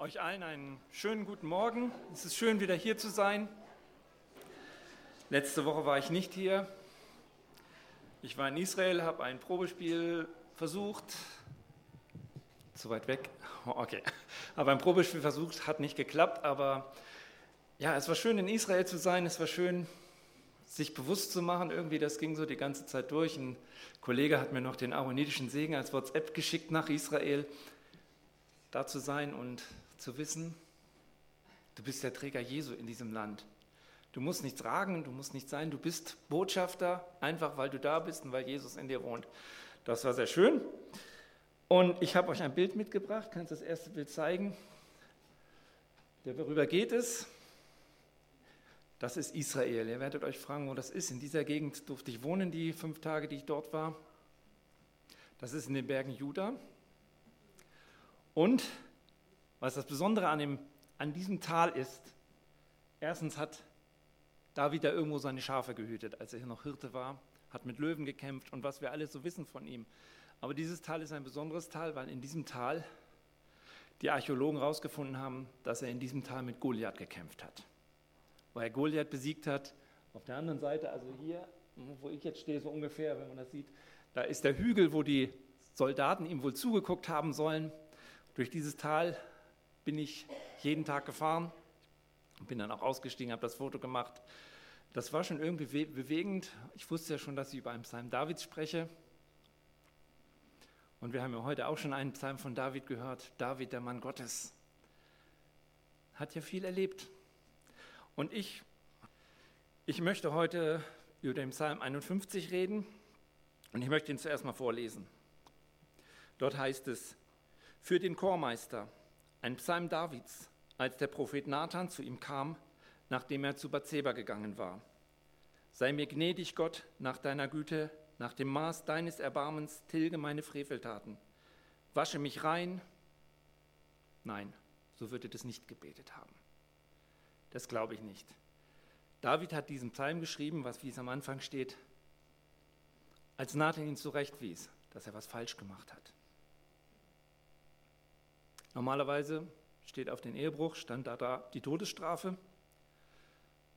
Euch allen einen schönen guten Morgen. Es ist schön, wieder hier zu sein. Letzte Woche war ich nicht hier. Ich war in Israel, habe ein Probespiel versucht. Zu weit weg? Okay. Habe ein Probespiel versucht, hat nicht geklappt, aber ja, es war schön in Israel zu sein. Es war schön, sich bewusst zu machen. Irgendwie, das ging so die ganze Zeit durch. Ein Kollege hat mir noch den aaronitischen Segen als WhatsApp geschickt nach Israel, da zu sein und zu wissen, du bist der Träger Jesu in diesem Land. Du musst nichts tragen, du musst nichts sein, du bist Botschafter, einfach weil du da bist und weil Jesus in dir wohnt. Das war sehr schön. Und ich habe euch ein Bild mitgebracht, kannst das erste Bild zeigen. Worüber geht es? Das ist Israel. Ihr werdet euch fragen, wo das ist. In dieser Gegend durfte ich wohnen, die fünf Tage, die ich dort war. Das ist in den Bergen Juda. Und was das Besondere an, dem, an diesem Tal ist, erstens hat David da irgendwo seine Schafe gehütet, als er hier noch Hirte war, hat mit Löwen gekämpft und was wir alles so wissen von ihm. Aber dieses Tal ist ein besonderes Tal, weil in diesem Tal die Archäologen herausgefunden haben, dass er in diesem Tal mit Goliath gekämpft hat. Wo er Goliath besiegt hat. Auf der anderen Seite, also hier, wo ich jetzt stehe, so ungefähr, wenn man das sieht, da ist der Hügel, wo die Soldaten ihm wohl zugeguckt haben sollen. Durch dieses Tal bin ich jeden Tag gefahren, bin dann auch ausgestiegen, habe das Foto gemacht. Das war schon irgendwie bewegend. Ich wusste ja schon, dass ich über einen Psalm Davids spreche. Und wir haben ja heute auch schon einen Psalm von David gehört. David, der Mann Gottes, hat ja viel erlebt. Und ich, ich möchte heute über den Psalm 51 reden. Und ich möchte ihn zuerst mal vorlesen. Dort heißt es, für den Chormeister, ein Psalm Davids, als der Prophet Nathan zu ihm kam, nachdem er zu Bathseba gegangen war. Sei mir gnädig, Gott, nach deiner Güte, nach dem Maß deines Erbarmens, tilge meine Freveltaten. Wasche mich rein. Nein, so würde das nicht gebetet haben. Das glaube ich nicht. David hat diesen Psalm geschrieben, was wie es am Anfang steht, als Nathan ihn zurechtwies, dass er was falsch gemacht hat. Normalerweise steht auf den Ehebruch, stand da, da die Todesstrafe.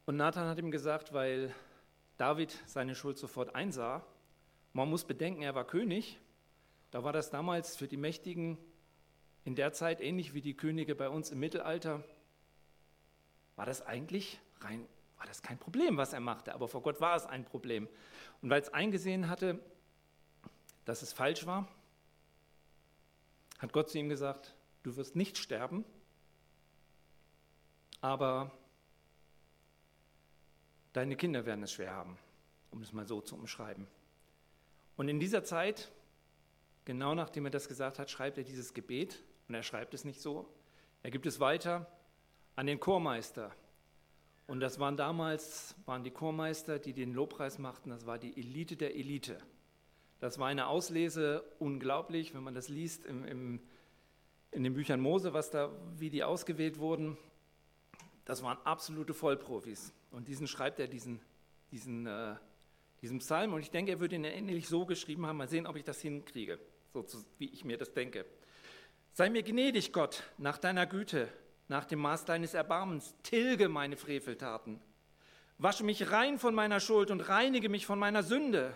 Und Nathan hat ihm gesagt, weil David seine Schuld sofort einsah, man muss bedenken, er war König, da war das damals für die Mächtigen in der Zeit ähnlich wie die Könige bei uns im Mittelalter, war das eigentlich rein, war das kein Problem, was er machte, aber vor Gott war es ein Problem. Und weil es eingesehen hatte, dass es falsch war, hat Gott zu ihm gesagt, du wirst nicht sterben, aber deine Kinder werden es schwer haben, um es mal so zu umschreiben. Und in dieser Zeit, genau nachdem er das gesagt hat, schreibt er dieses Gebet und er schreibt es nicht so. Er gibt es weiter an den Chormeister. Und das waren damals, waren die Chormeister, die den Lobpreis machten, das war die Elite der Elite. Das war eine Auslese unglaublich, wenn man das liest im, im in den Büchern Mose, was da, wie die ausgewählt wurden, das waren absolute Vollprofis. Und diesen schreibt er, diesen, diesen, äh, diesen Psalm. Und ich denke, er würde ihn ähnlich so geschrieben haben. Mal sehen, ob ich das hinkriege, so wie ich mir das denke. Sei mir gnädig, Gott, nach deiner Güte, nach dem Maß deines Erbarmens. Tilge meine Freveltaten. Wasche mich rein von meiner Schuld und reinige mich von meiner Sünde.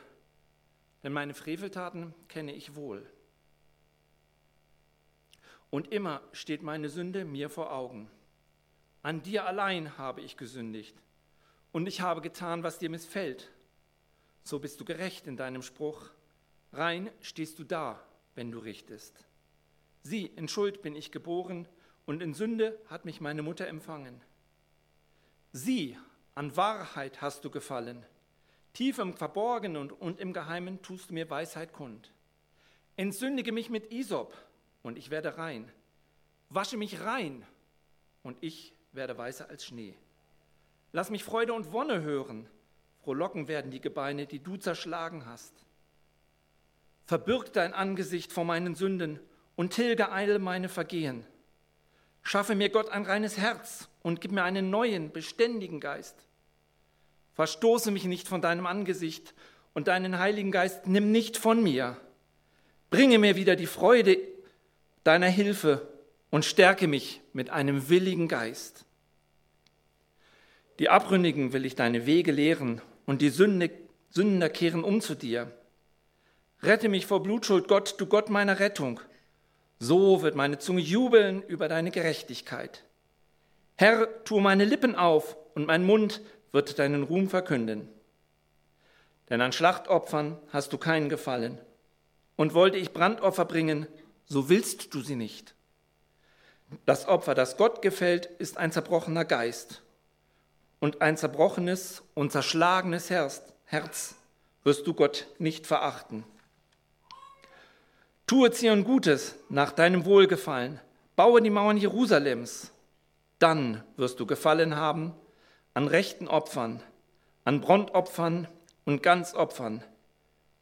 Denn meine Freveltaten kenne ich wohl und immer steht meine Sünde mir vor Augen. An dir allein habe ich gesündigt und ich habe getan, was dir missfällt. So bist du gerecht in deinem Spruch. Rein stehst du da, wenn du richtest. Sieh, in Schuld bin ich geboren und in Sünde hat mich meine Mutter empfangen. Sieh, an Wahrheit hast du gefallen. Tief im Verborgenen und, im Geheimen tust du mir Weisheit kund. Entsündige mich mit Isop und ich werde rein. Wasche mich rein und ich werde weißer als Schnee. Lass mich Freude und Wonne hören. Frohlocken werden die Gebeine, die du zerschlagen hast. Verbirg dein Angesicht vor meinen Sünden und tilge eile meine Vergehen. Schaffe mir Gott ein reines Herz und gib mir einen neuen, beständigen Geist. Verstoße mich nicht von deinem Angesicht und deinen Heiligen Geist nimm nicht von mir. Bringe mir wieder die Freude deiner Hilfe und stärke mich mit einem willigen Geist. Die Abründigen will ich deine Wege lehren und die Sünder kehren um zu dir. Rette mich vor Blutschuld, Gott, du Gott meiner Rettung. So wird meine Zunge jubeln über deine Gerechtigkeit. Herr, tu meine Lippen auf und mein Mund wird deinen Ruhm verkünden. Denn an Schlachtopfern hast du keinen Gefallen. Und wollte ich Brandopfer bringen, so willst du sie nicht. Das Opfer, das Gott gefällt, ist ein zerbrochener Geist. Und ein zerbrochenes und zerschlagenes Herz wirst du Gott nicht verachten. Tue Zion Gutes nach deinem Wohlgefallen, baue die Mauern Jerusalems, dann wirst du Gefallen haben an rechten Opfern, an Brandopfern und Ganzopfern.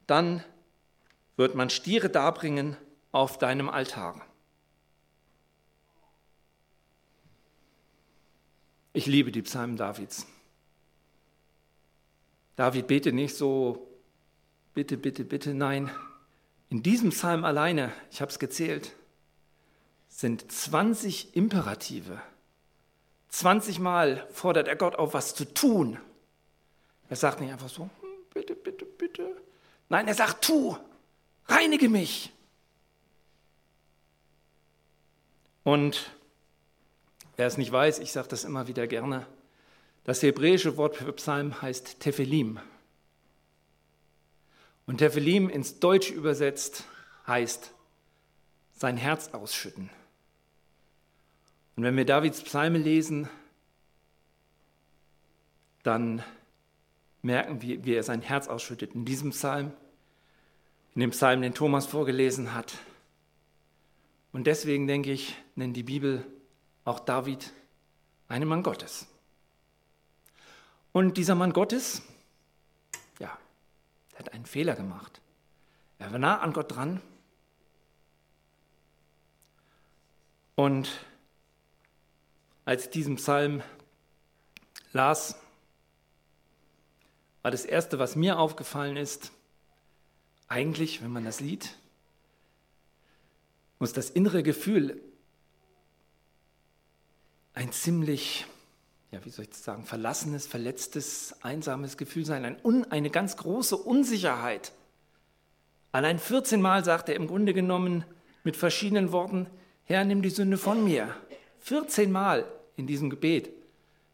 Dann wird man Stiere darbringen auf deinem Altar. Ich liebe die Psalmen Davids. David bete nicht so, bitte, bitte, bitte, nein. In diesem Psalm alleine, ich habe es gezählt, sind 20 Imperative. 20 Mal fordert er Gott auf, was zu tun. Er sagt nicht einfach so, hm, bitte, bitte, bitte. Nein, er sagt, tu, reinige mich. Und wer es nicht weiß, ich sage das immer wieder gerne, das hebräische Wort für Psalm heißt Tephelim. Und Tephelim ins Deutsche übersetzt heißt sein Herz ausschütten. Und wenn wir Davids Psalme lesen, dann merken wir, wie er sein Herz ausschüttet. In diesem Psalm, in dem Psalm, den Thomas vorgelesen hat. Und deswegen denke ich, nennt die Bibel auch David einen Mann Gottes. Und dieser Mann Gottes, ja, hat einen Fehler gemacht. Er war nah an Gott dran. Und als ich diesen Psalm las, war das Erste, was mir aufgefallen ist, eigentlich, wenn man das sieht, muss das innere Gefühl ein ziemlich, ja, wie soll ich das sagen, verlassenes, verletztes, einsames Gefühl sein, ein, eine ganz große Unsicherheit. Allein 14 Mal sagt er im Grunde genommen mit verschiedenen Worten, Herr, nimm die Sünde von mir. 14 Mal in diesem Gebet.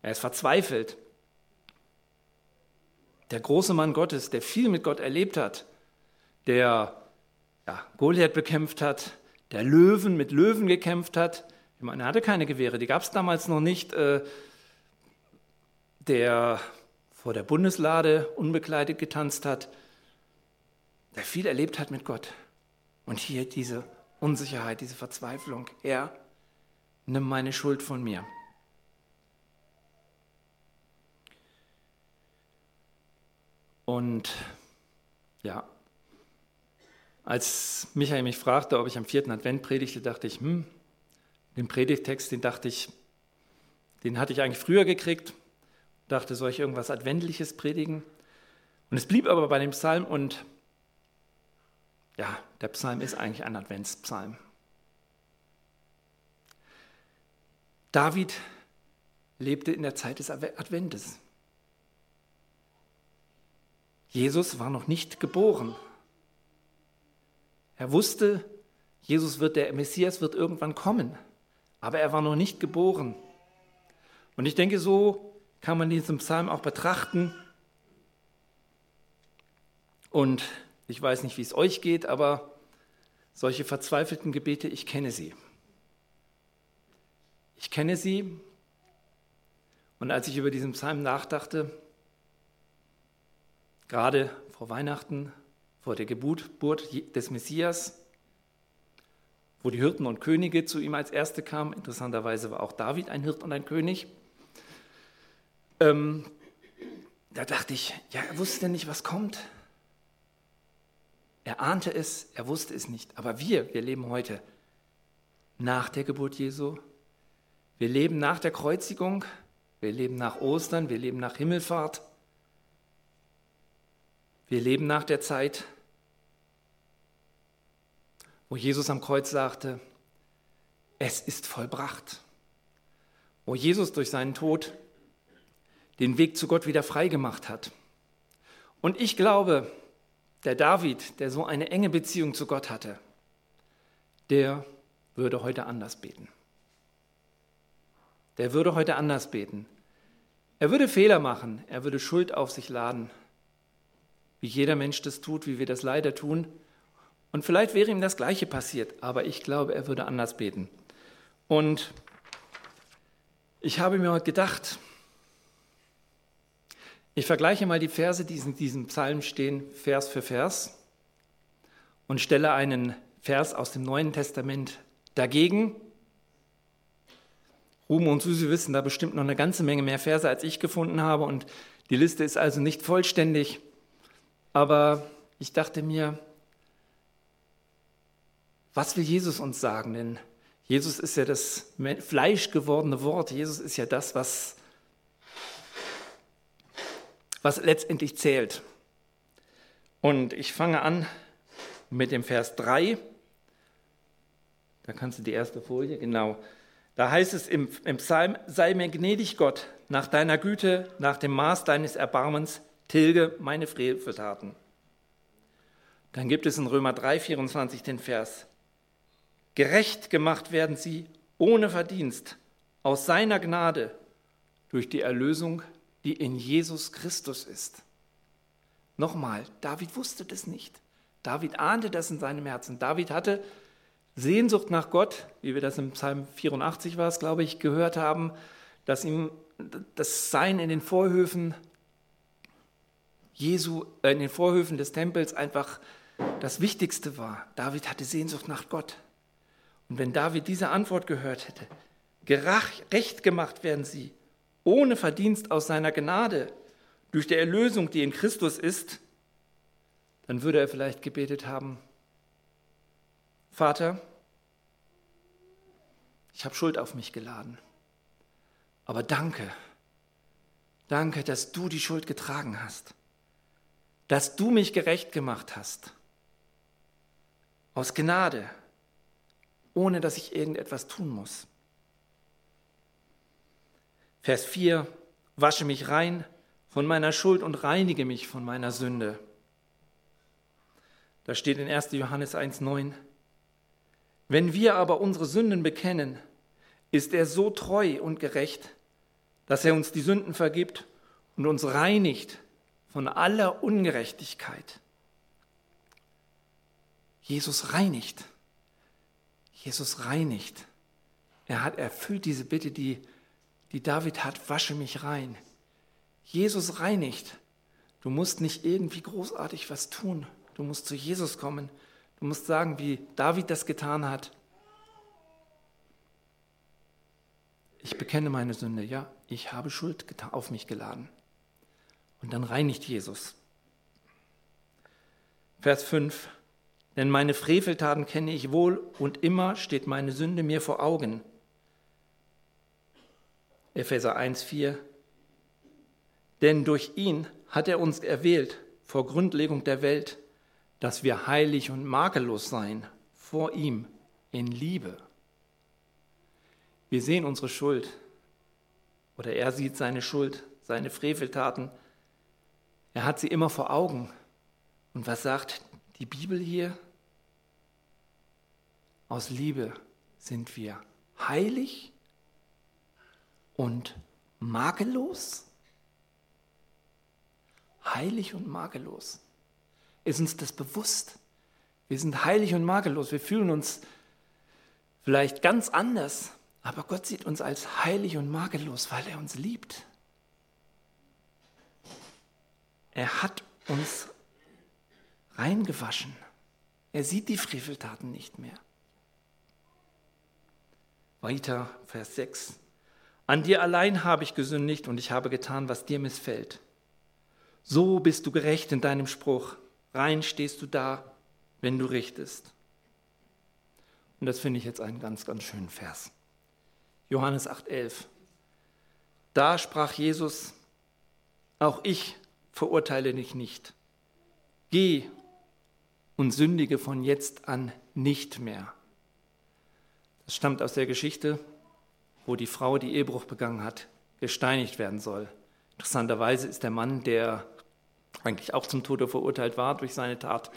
Er ist verzweifelt. Der große Mann Gottes, der viel mit Gott erlebt hat, der ja, Goliath bekämpft hat, der Löwen mit Löwen gekämpft hat, ich meine, er hatte keine Gewehre, die gab es damals noch nicht. Äh, der vor der Bundeslade unbekleidet getanzt hat, der viel erlebt hat mit Gott. Und hier diese Unsicherheit, diese Verzweiflung. Er nimm meine Schuld von mir. Und ja, als Michael mich fragte, ob ich am vierten Advent predigte, dachte ich, hm, den Predigtext, den dachte ich, den hatte ich eigentlich früher gekriegt, dachte, soll ich irgendwas Adventliches predigen? Und es blieb aber bei dem Psalm und ja, der Psalm ist eigentlich ein Adventspsalm. David lebte in der Zeit des Adventes. Jesus war noch nicht geboren. Er wusste, Jesus wird, der Messias wird irgendwann kommen aber er war noch nicht geboren. Und ich denke, so kann man diesen Psalm auch betrachten. Und ich weiß nicht, wie es euch geht, aber solche verzweifelten Gebete, ich kenne sie. Ich kenne sie. Und als ich über diesen Psalm nachdachte, gerade vor Weihnachten, vor der Geburt des Messias, wo die Hirten und Könige zu ihm als Erste kamen. Interessanterweise war auch David ein Hirt und ein König. Ähm, da dachte ich, ja, er wusste nicht, was kommt. Er ahnte es, er wusste es nicht. Aber wir, wir leben heute nach der Geburt Jesu. Wir leben nach der Kreuzigung. Wir leben nach Ostern. Wir leben nach Himmelfahrt. Wir leben nach der Zeit wo Jesus am Kreuz sagte, es ist vollbracht. Wo Jesus durch seinen Tod den Weg zu Gott wieder freigemacht hat. Und ich glaube, der David, der so eine enge Beziehung zu Gott hatte, der würde heute anders beten. Der würde heute anders beten. Er würde Fehler machen, er würde Schuld auf sich laden, wie jeder Mensch das tut, wie wir das leider tun. Und vielleicht wäre ihm das Gleiche passiert, aber ich glaube, er würde anders beten. Und ich habe mir heute gedacht, ich vergleiche mal die Verse, die in diesem Psalm stehen, Vers für Vers und stelle einen Vers aus dem Neuen Testament dagegen. Ruhm und Susi wissen da bestimmt noch eine ganze Menge mehr Verse, als ich gefunden habe und die Liste ist also nicht vollständig. Aber ich dachte mir, was will Jesus uns sagen? Denn Jesus ist ja das fleischgewordene Wort. Jesus ist ja das, was was letztendlich zählt. Und ich fange an mit dem Vers 3. Da kannst du die erste Folie, genau. Da heißt es im, im Psalm, sei mir gnädig Gott, nach deiner Güte, nach dem Maß deines Erbarmens, tilge meine Freveltaten. Dann gibt es in Römer 3, 24 den Vers, gerecht gemacht werden sie ohne Verdienst, aus seiner Gnade, durch die Erlösung die in Jesus Christus ist. Nochmal, David wusste das nicht. David ahnte das in seinem Herzen. David hatte Sehnsucht nach Gott, wie wir das im Psalm 84 war, glaube ich, gehört haben, dass ihm das Sein in den Vorhöfen Jesu, äh, in den Vorhöfen des Tempels einfach das Wichtigste war. David hatte Sehnsucht nach Gott. Und wenn David diese Antwort gehört hätte, gerecht gemacht werden sie, ohne Verdienst aus seiner Gnade, durch die Erlösung, die in Christus ist, dann würde er vielleicht gebetet haben, Vater, ich habe Schuld auf mich geladen, aber danke, danke, dass du die Schuld getragen hast, dass du mich gerecht gemacht hast, aus Gnade, ohne dass ich irgendetwas tun muss. Vers 4, wasche mich rein von meiner Schuld und reinige mich von meiner Sünde. Da steht in 1. Johannes 1.9, wenn wir aber unsere Sünden bekennen, ist er so treu und gerecht, dass er uns die Sünden vergibt und uns reinigt von aller Ungerechtigkeit. Jesus reinigt. Jesus reinigt. Er hat erfüllt diese Bitte, die die David hat, wasche mich rein. Jesus reinigt. Du musst nicht irgendwie großartig was tun. Du musst zu Jesus kommen. Du musst sagen, wie David das getan hat. Ich bekenne meine Sünde. Ja, ich habe Schuld auf mich geladen. Und dann reinigt Jesus. Vers 5. Denn meine Freveltaten kenne ich wohl und immer steht meine Sünde mir vor Augen. Epheser 1, 4. Denn durch ihn hat er uns erwählt vor Grundlegung der Welt, dass wir heilig und makellos seien vor ihm in Liebe. Wir sehen unsere Schuld oder er sieht seine Schuld, seine Freveltaten. Er hat sie immer vor Augen. Und was sagt die Bibel hier? Aus Liebe sind wir heilig und makellos? Heilig und makellos. Ist uns das bewusst? Wir sind heilig und makellos. Wir fühlen uns vielleicht ganz anders, aber Gott sieht uns als heilig und makellos, weil er uns liebt. Er hat uns reingewaschen. Er sieht die Freveltaten nicht mehr. Weiter, Vers 6. An dir allein habe ich gesündigt und ich habe getan, was dir missfällt. So bist du gerecht in deinem Spruch. Rein stehst du da, wenn du richtest. Und das finde ich jetzt einen ganz, ganz schönen Vers. Johannes 8,11. Da sprach Jesus: Auch ich verurteile dich nicht. Geh und sündige von jetzt an nicht mehr. Es stammt aus der Geschichte, wo die Frau, die Ehebruch begangen hat, gesteinigt werden soll. Interessanterweise ist der Mann, der eigentlich auch zum Tode verurteilt war durch seine Tat,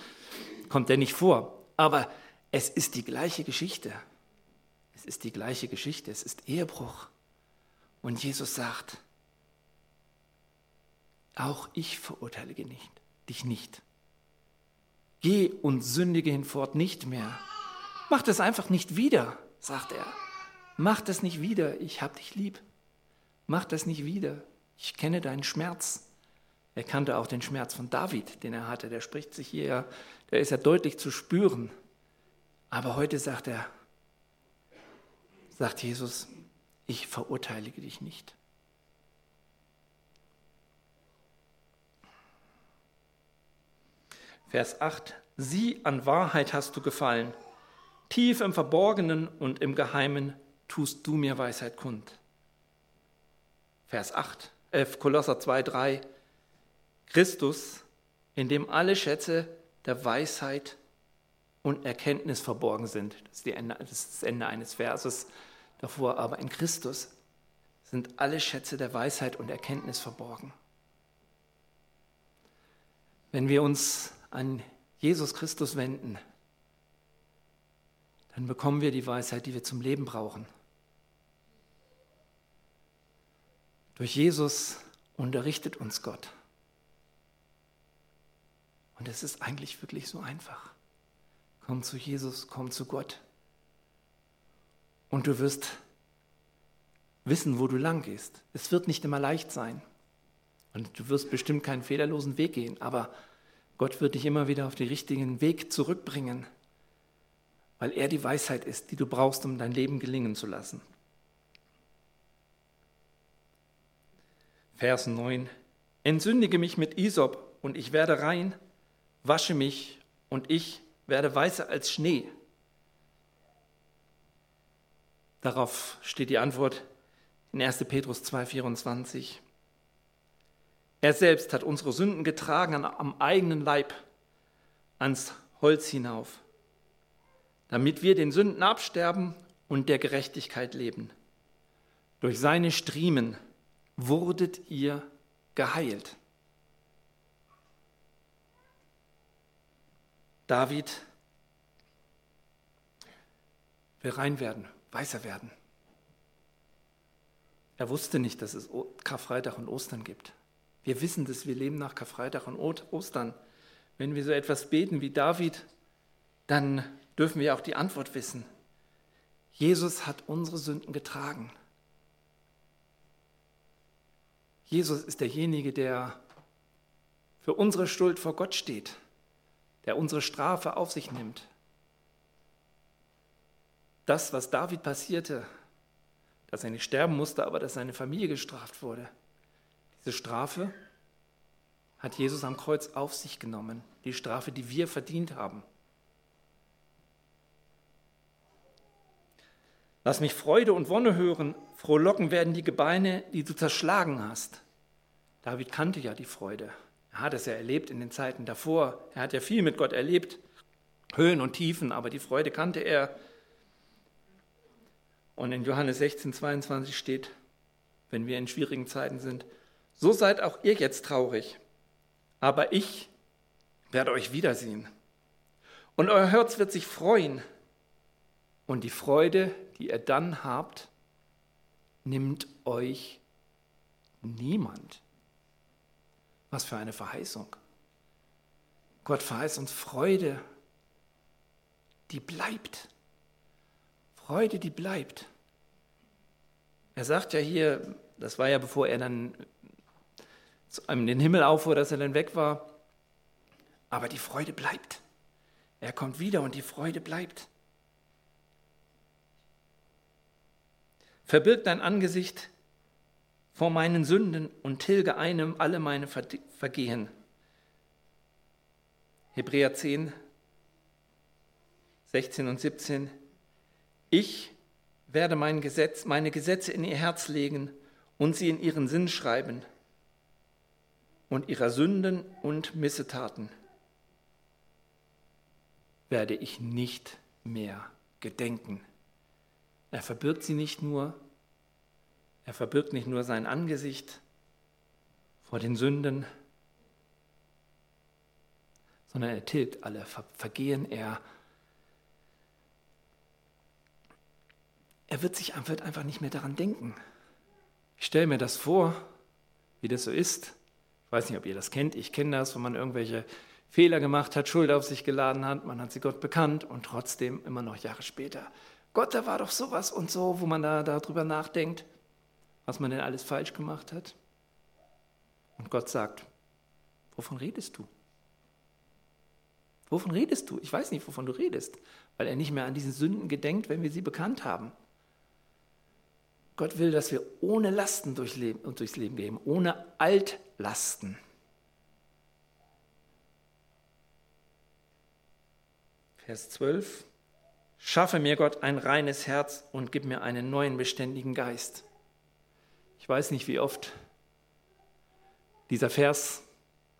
kommt er nicht vor. Aber es ist die gleiche Geschichte. Es ist die gleiche Geschichte. Es ist Ehebruch. Und Jesus sagt, auch ich verurteile nicht, dich nicht. Geh und sündige hinfort nicht mehr. Mach das einfach nicht wieder, sagt er. Mach das nicht wieder, ich hab dich lieb. Mach das nicht wieder, ich kenne deinen Schmerz. Er kannte auch den Schmerz von David, den er hatte. Der spricht sich hier, der ist ja deutlich zu spüren. Aber heute sagt er, sagt Jesus, ich verurteile dich nicht. Vers 8, Sie an Wahrheit hast du gefallen, tief im Verborgenen und im Geheimen tust du mir Weisheit kund. Vers 8, äh, Kolosser 2, 3, Christus, in dem alle Schätze der Weisheit und Erkenntnis verborgen sind. Das ist, Ende, das, ist das Ende eines Verses davor, aber in Christus sind alle Schätze der Weisheit und Erkenntnis verborgen. Wenn wir uns an Jesus Christus wenden, dann bekommen wir die Weisheit, die wir zum Leben brauchen. Durch Jesus unterrichtet uns Gott. Und es ist eigentlich wirklich so einfach. Komm zu Jesus, komm zu Gott. Und du wirst wissen, wo du lang gehst. Es wird nicht immer leicht sein. Und du wirst bestimmt keinen fehlerlosen Weg gehen, aber Gott wird dich immer wieder auf den richtigen Weg zurückbringen, weil er die Weisheit ist, die du brauchst, um dein Leben gelingen zu lassen. Vers 9. Entsündige mich mit Isop und ich werde rein, wasche mich und ich werde weißer als Schnee. Darauf steht die Antwort in 1. Petrus 2,24. Er selbst hat unsere Sünden getragen am eigenen Leib ans Holz hinauf, damit wir den Sünden absterben und der Gerechtigkeit leben. Durch seine Striemen wurdet ihr geheilt. David will rein werden, weißer werden. Er wusste nicht, dass es Karfreitag und Ostern gibt. Wir wissen das, wir leben nach Karfreitag und Ostern. Wenn wir so etwas beten wie David, dann dürfen wir auch die Antwort wissen. Jesus hat unsere Sünden getragen. Jesus ist derjenige, der für unsere Schuld vor Gott steht, der unsere Strafe auf sich nimmt. Das, was David passierte, dass er nicht sterben musste, aber dass seine Familie gestraft wurde, diese Strafe hat Jesus am Kreuz auf sich genommen, die Strafe, die wir verdient haben. Lass mich Freude und Wonne hören, frohlocken werden die Gebeine, die du zerschlagen hast. David kannte ja die Freude. Er hat es ja erlebt in den Zeiten davor. Er hat ja viel mit Gott erlebt, Höhen und Tiefen, aber die Freude kannte er. Und in Johannes 16, 22 steht, wenn wir in schwierigen Zeiten sind, so seid auch ihr jetzt traurig, aber ich werde euch wiedersehen. Und euer Herz wird sich freuen. Und die Freude, die ihr dann habt, nimmt euch niemand. Was für eine Verheißung. Gott verheißt uns Freude, die bleibt. Freude, die bleibt. Er sagt ja hier, das war ja bevor er dann in den Himmel auffuhr, dass er dann weg war. Aber die Freude bleibt. Er kommt wieder und die Freude bleibt. Verbirg dein Angesicht vor meinen Sünden und tilge einem alle meine Vergehen. Hebräer 10, 16 und 17. Ich werde mein Gesetz, meine Gesetze in ihr Herz legen und sie in ihren Sinn schreiben und ihrer Sünden und Missetaten werde ich nicht mehr gedenken. Er verbirgt sie nicht nur, er verbirgt nicht nur sein Angesicht vor den Sünden, sondern er tilgt alle Vergehen, er, er wird sich wird einfach nicht mehr daran denken. Ich stelle mir das vor, wie das so ist. Ich weiß nicht, ob ihr das kennt, ich kenne das, wenn man irgendwelche Fehler gemacht hat, Schuld auf sich geladen hat, man hat sie Gott bekannt und trotzdem immer noch Jahre später. Gott, da war doch sowas und so, wo man da darüber nachdenkt, was man denn alles falsch gemacht hat. Und Gott sagt, wovon redest du? Wovon redest du? Ich weiß nicht, wovon du redest, weil er nicht mehr an diese Sünden gedenkt, wenn wir sie bekannt haben. Gott will, dass wir ohne Lasten durchs Leben, durchs Leben gehen, ohne Altlasten. Vers 12. Schaffe mir Gott ein reines Herz und gib mir einen neuen beständigen Geist. Ich weiß nicht, wie oft dieser Vers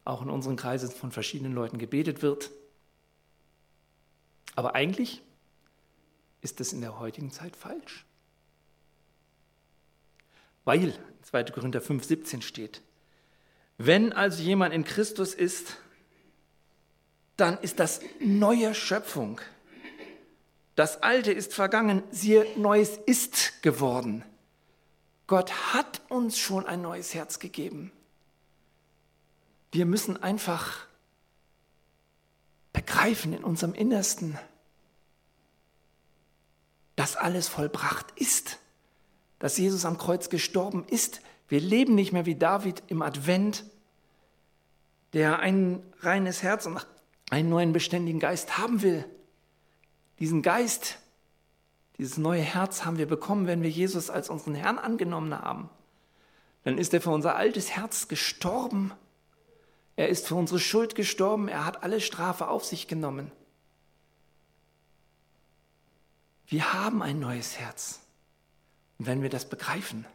auch in unseren Kreisen von verschiedenen Leuten gebetet wird. Aber eigentlich ist das in der heutigen Zeit falsch. Weil 2. Korinther 5, 17 steht, wenn also jemand in Christus ist, dann ist das neue Schöpfung. Das Alte ist vergangen, siehe, Neues ist geworden. Gott hat uns schon ein neues Herz gegeben. Wir müssen einfach begreifen in unserem Innersten, dass alles vollbracht ist, dass Jesus am Kreuz gestorben ist. Wir leben nicht mehr wie David im Advent, der ein reines Herz und einen neuen beständigen Geist haben will. Diesen Geist, dieses neue Herz haben wir bekommen, wenn wir Jesus als unseren Herrn angenommen haben. Dann ist er für unser altes Herz gestorben er ist für unsere Schuld gestorben. Er hat alle Strafe auf sich genommen. Wir haben ein neues Herz. Und wenn wir das begreifen,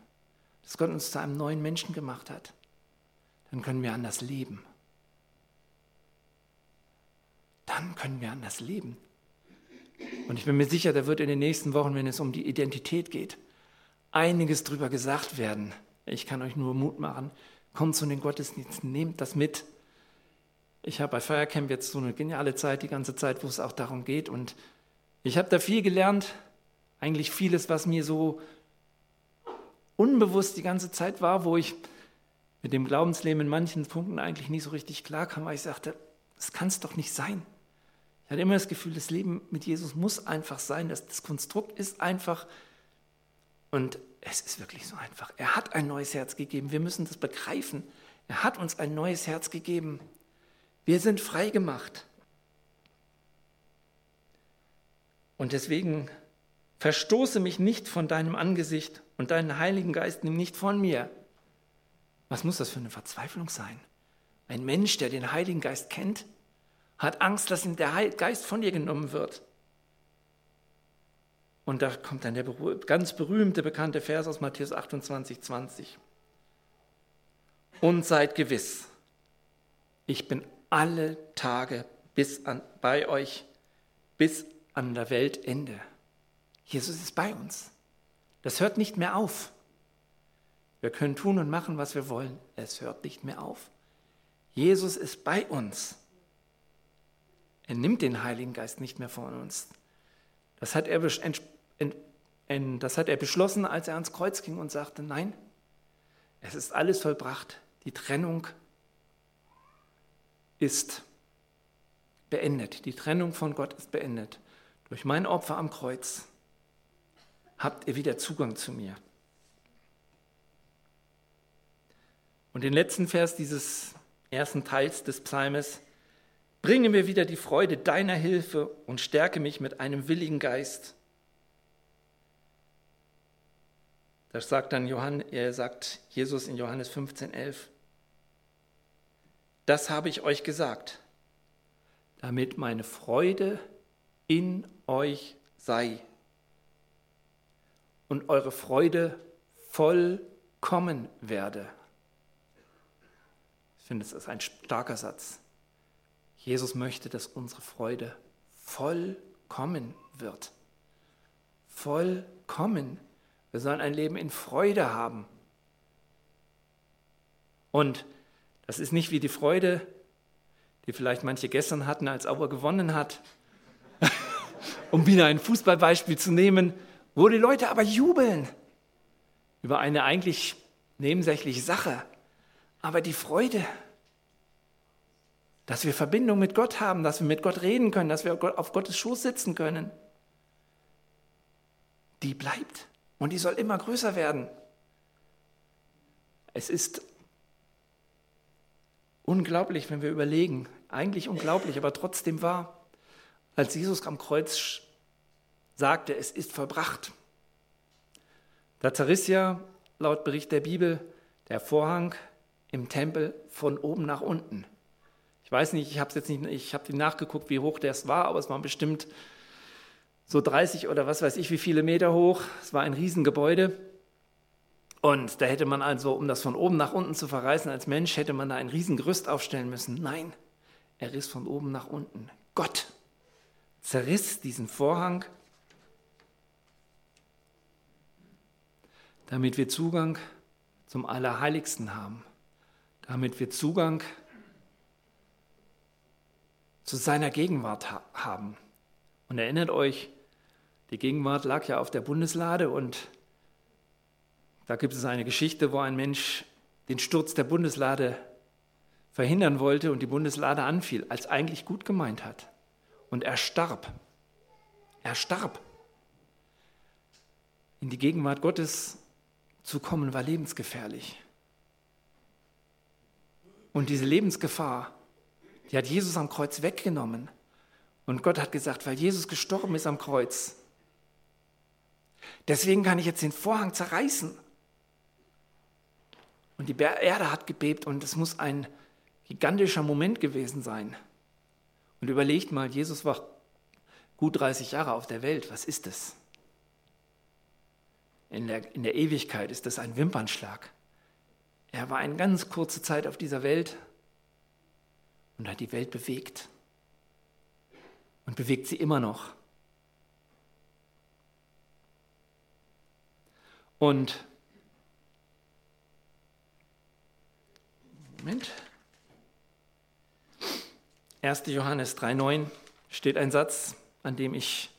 dass Gott uns zu einem neuen Menschen gemacht hat, dann können wir anders leben. Dann können wir anders leben. Und ich bin mir sicher, da wird in den nächsten Wochen, wenn es um die Identität geht, einiges drüber gesagt werden. Ich kann euch nur Mut machen, Kommt zu den Gottesdiensten, nehmt das mit. Ich habe bei Feiercamp jetzt so eine geniale Zeit, die ganze Zeit, wo es auch darum geht. Und ich habe da viel gelernt. Eigentlich vieles, was mir so unbewusst die ganze Zeit war, wo ich mit dem Glaubensleben in manchen Punkten eigentlich nicht so richtig klar kam, weil ich sagte, das kann es doch nicht sein. Ich hatte immer das Gefühl, das Leben mit Jesus muss einfach sein, das, das Konstrukt ist einfach. Und es ist wirklich so einfach. Er hat ein neues Herz gegeben. Wir müssen das begreifen. Er hat uns ein neues Herz gegeben. Wir sind frei gemacht. Und deswegen verstoße mich nicht von deinem Angesicht und deinen Heiligen Geist nimm nicht von mir. Was muss das für eine Verzweiflung sein? Ein Mensch, der den Heiligen Geist kennt, hat Angst, dass ihm der Geist von dir genommen wird. Und da kommt dann der ganz berühmte, bekannte Vers aus Matthäus 28, 20. Und seid gewiss, ich bin alle Tage bis an, bei euch, bis an der Weltende. Jesus ist bei uns. Das hört nicht mehr auf. Wir können tun und machen, was wir wollen. Es hört nicht mehr auf. Jesus ist bei uns. Er nimmt den Heiligen Geist nicht mehr von uns. Das hat er das hat er beschlossen, als er ans Kreuz ging und sagte, nein, es ist alles vollbracht. Die Trennung ist beendet. Die Trennung von Gott ist beendet. Durch mein Opfer am Kreuz habt ihr wieder Zugang zu mir. Und den letzten Vers dieses ersten Teils des Psalmes, bringe mir wieder die Freude deiner Hilfe und stärke mich mit einem willigen Geist. Das sagt dann Johann, er sagt Jesus in Johannes 15, 11. Das habe ich euch gesagt, damit meine Freude in euch sei und eure Freude vollkommen werde. Ich finde, es ist ein starker Satz. Jesus möchte, dass unsere Freude vollkommen wird. Vollkommen. Wir sollen ein Leben in Freude haben. Und das ist nicht wie die Freude, die vielleicht manche gestern hatten, als Auer gewonnen hat. um wieder ein Fußballbeispiel zu nehmen, wo die Leute aber jubeln über eine eigentlich nebensächliche Sache. Aber die Freude, dass wir Verbindung mit Gott haben, dass wir mit Gott reden können, dass wir auf Gottes Schoß sitzen können, die bleibt und die soll immer größer werden. Es ist unglaublich, wenn wir überlegen, eigentlich unglaublich, aber trotzdem wahr, als Jesus am Kreuz sagte, es ist vollbracht. Da zerriss ja laut Bericht der Bibel der Vorhang im Tempel von oben nach unten. Ich weiß nicht, ich habe jetzt nicht, ich habe nachgeguckt, wie hoch das war, aber es war bestimmt so 30 oder was weiß ich, wie viele Meter hoch. Es war ein Riesengebäude. Und da hätte man also, um das von oben nach unten zu verreißen als Mensch, hätte man da ein Riesengerüst aufstellen müssen. Nein, er riss von oben nach unten. Gott zerriss diesen Vorhang, damit wir Zugang zum Allerheiligsten haben, damit wir Zugang zu seiner Gegenwart ha haben. Und erinnert euch, die Gegenwart lag ja auf der Bundeslade und da gibt es eine Geschichte, wo ein Mensch den Sturz der Bundeslade verhindern wollte und die Bundeslade anfiel, als eigentlich gut gemeint hat. Und er starb. Er starb. In die Gegenwart Gottes zu kommen war lebensgefährlich. Und diese Lebensgefahr, die hat Jesus am Kreuz weggenommen. Und Gott hat gesagt, weil Jesus gestorben ist am Kreuz, deswegen kann ich jetzt den Vorhang zerreißen. Und die Erde hat gebebt und es muss ein gigantischer Moment gewesen sein. Und überlegt mal, Jesus war gut 30 Jahre auf der Welt. Was ist das? In der, in der Ewigkeit ist das ein Wimpernschlag. Er war eine ganz kurze Zeit auf dieser Welt und hat die Welt bewegt und bewegt sie immer noch. Und Moment. 1. Johannes 3.9 steht ein Satz, an dem ich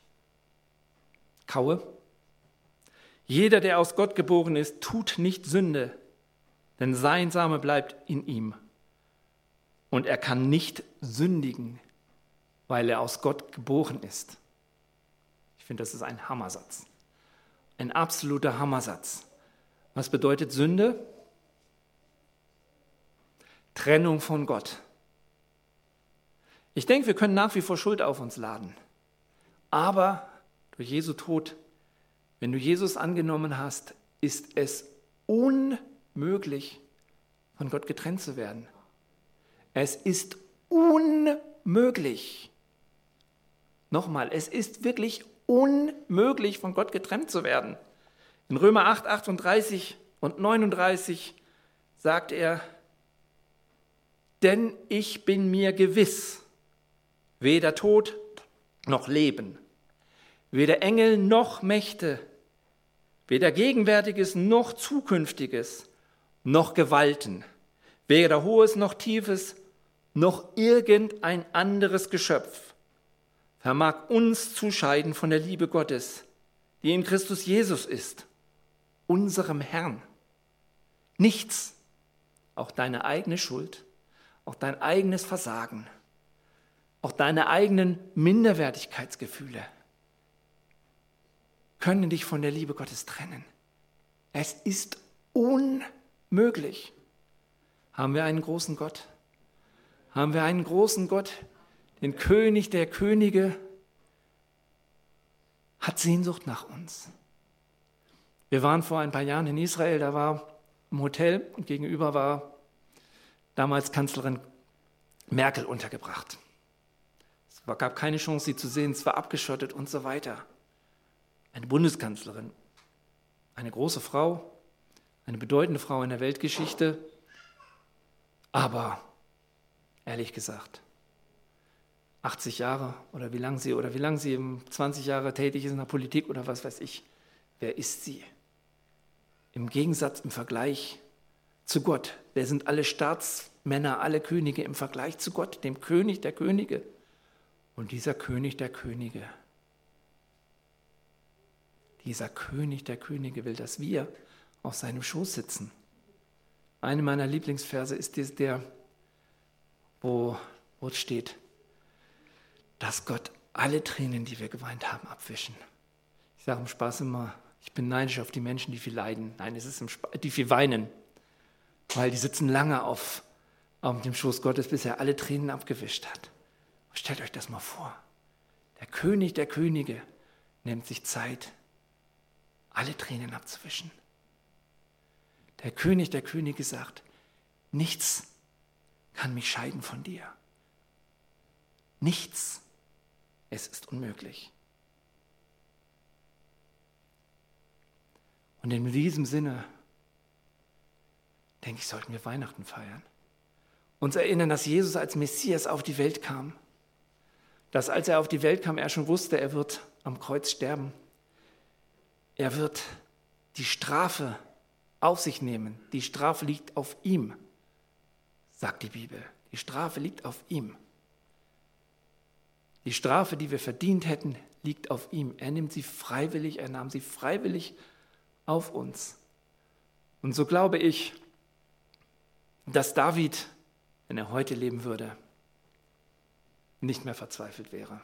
kaue. Jeder, der aus Gott geboren ist, tut nicht Sünde, denn sein Same bleibt in ihm. Und er kann nicht sündigen, weil er aus Gott geboren ist. Ich finde, das ist ein Hammersatz. Ein absoluter Hammersatz. Was bedeutet Sünde? Trennung von Gott. Ich denke, wir können nach wie vor Schuld auf uns laden. Aber durch Jesu Tod, wenn du Jesus angenommen hast, ist es unmöglich, von Gott getrennt zu werden. Es ist unmöglich. Nochmal, es ist wirklich unmöglich, von Gott getrennt zu werden. In Römer 8, 38 und 39 sagt er, denn ich bin mir gewiss, weder Tod noch Leben, weder Engel noch Mächte, weder Gegenwärtiges noch Zukünftiges, noch Gewalten, weder Hohes noch Tiefes, noch irgendein anderes Geschöpf vermag uns zu scheiden von der Liebe Gottes, die in Christus Jesus ist, unserem Herrn. Nichts, auch deine eigene Schuld, auch dein eigenes Versagen, auch deine eigenen Minderwertigkeitsgefühle können dich von der Liebe Gottes trennen. Es ist unmöglich. Haben wir einen großen Gott? Haben wir einen großen Gott, den König der Könige, hat Sehnsucht nach uns. Wir waren vor ein paar Jahren in Israel, da war im Hotel und gegenüber war damals Kanzlerin Merkel untergebracht. Es gab keine Chance, sie zu sehen, es war abgeschottet und so weiter. Eine Bundeskanzlerin, eine große Frau, eine bedeutende Frau in der Weltgeschichte, aber ehrlich gesagt, 80 Jahre oder wie lange sie oder wie lange sie 20 Jahre tätig ist in der Politik oder was weiß ich, wer ist sie? Im Gegensatz, im Vergleich zu Gott. Wer sind alle Staatsmänner, alle Könige im Vergleich zu Gott, dem König der Könige? Und dieser König der Könige, dieser König der Könige will, dass wir auf seinem Schoß sitzen. Eine meiner Lieblingsverse ist der, wo, es steht, dass Gott alle Tränen, die wir geweint haben, abwischen. Ich sage im Spaß immer, ich bin neidisch auf die Menschen, die viel leiden. Nein, es ist die viel weinen, weil die sitzen lange auf, auf dem Schoß Gottes, bis er alle Tränen abgewischt hat. Stellt euch das mal vor. Der König der Könige nimmt sich Zeit, alle Tränen abzuwischen. Der König der Könige sagt, nichts kann mich scheiden von dir. Nichts. Es ist unmöglich. Und in diesem Sinne, denke ich, sollten wir Weihnachten feiern. Uns erinnern, dass Jesus als Messias auf die Welt kam. Dass als er auf die Welt kam, er schon wusste, er wird am Kreuz sterben. Er wird die Strafe auf sich nehmen. Die Strafe liegt auf ihm, sagt die Bibel. Die Strafe liegt auf ihm. Die Strafe, die wir verdient hätten, liegt auf ihm. Er nimmt sie freiwillig, er nahm sie freiwillig auf uns. Und so glaube ich, dass David, wenn er heute leben würde, nicht mehr verzweifelt wäre.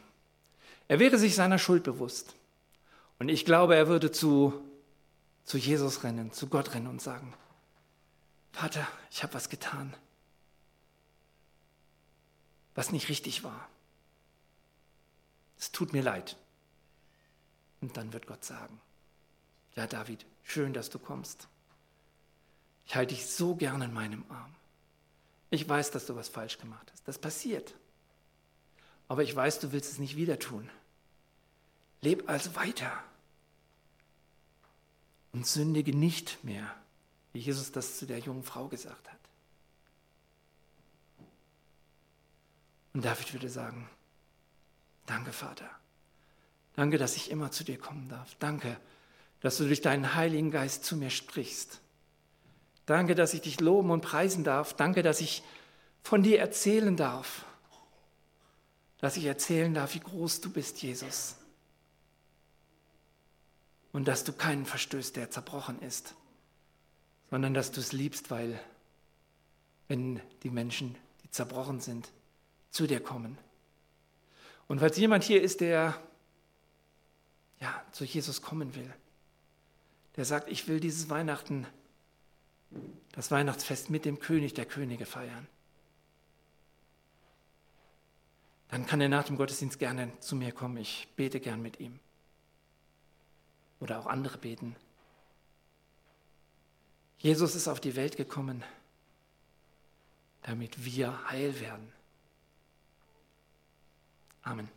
Er wäre sich seiner Schuld bewusst. Und ich glaube, er würde zu, zu Jesus rennen, zu Gott rennen und sagen, Vater, ich habe was getan, was nicht richtig war. Es tut mir leid. Und dann wird Gott sagen, ja David, schön, dass du kommst. Ich halte dich so gern in meinem Arm. Ich weiß, dass du was falsch gemacht hast. Das passiert. Aber ich weiß, du willst es nicht wieder tun. Leb also weiter. Und sündige nicht mehr, wie Jesus das zu der jungen Frau gesagt hat. Und David würde sagen, danke Vater, danke, dass ich immer zu dir kommen darf, danke, dass du durch deinen Heiligen Geist zu mir sprichst. Danke, dass ich dich loben und preisen darf, danke, dass ich von dir erzählen darf, dass ich erzählen darf, wie groß du bist, Jesus und dass du keinen verstößt, der zerbrochen ist, sondern dass du es liebst, weil wenn die Menschen, die zerbrochen sind, zu dir kommen. Und falls jemand hier ist, der ja, zu Jesus kommen will, der sagt, ich will dieses Weihnachten, das Weihnachtsfest mit dem König der Könige feiern, dann kann er nach dem Gottesdienst gerne zu mir kommen. Ich bete gern mit ihm oder auch andere beten. Jesus ist auf die Welt gekommen, damit wir heil werden. Amen.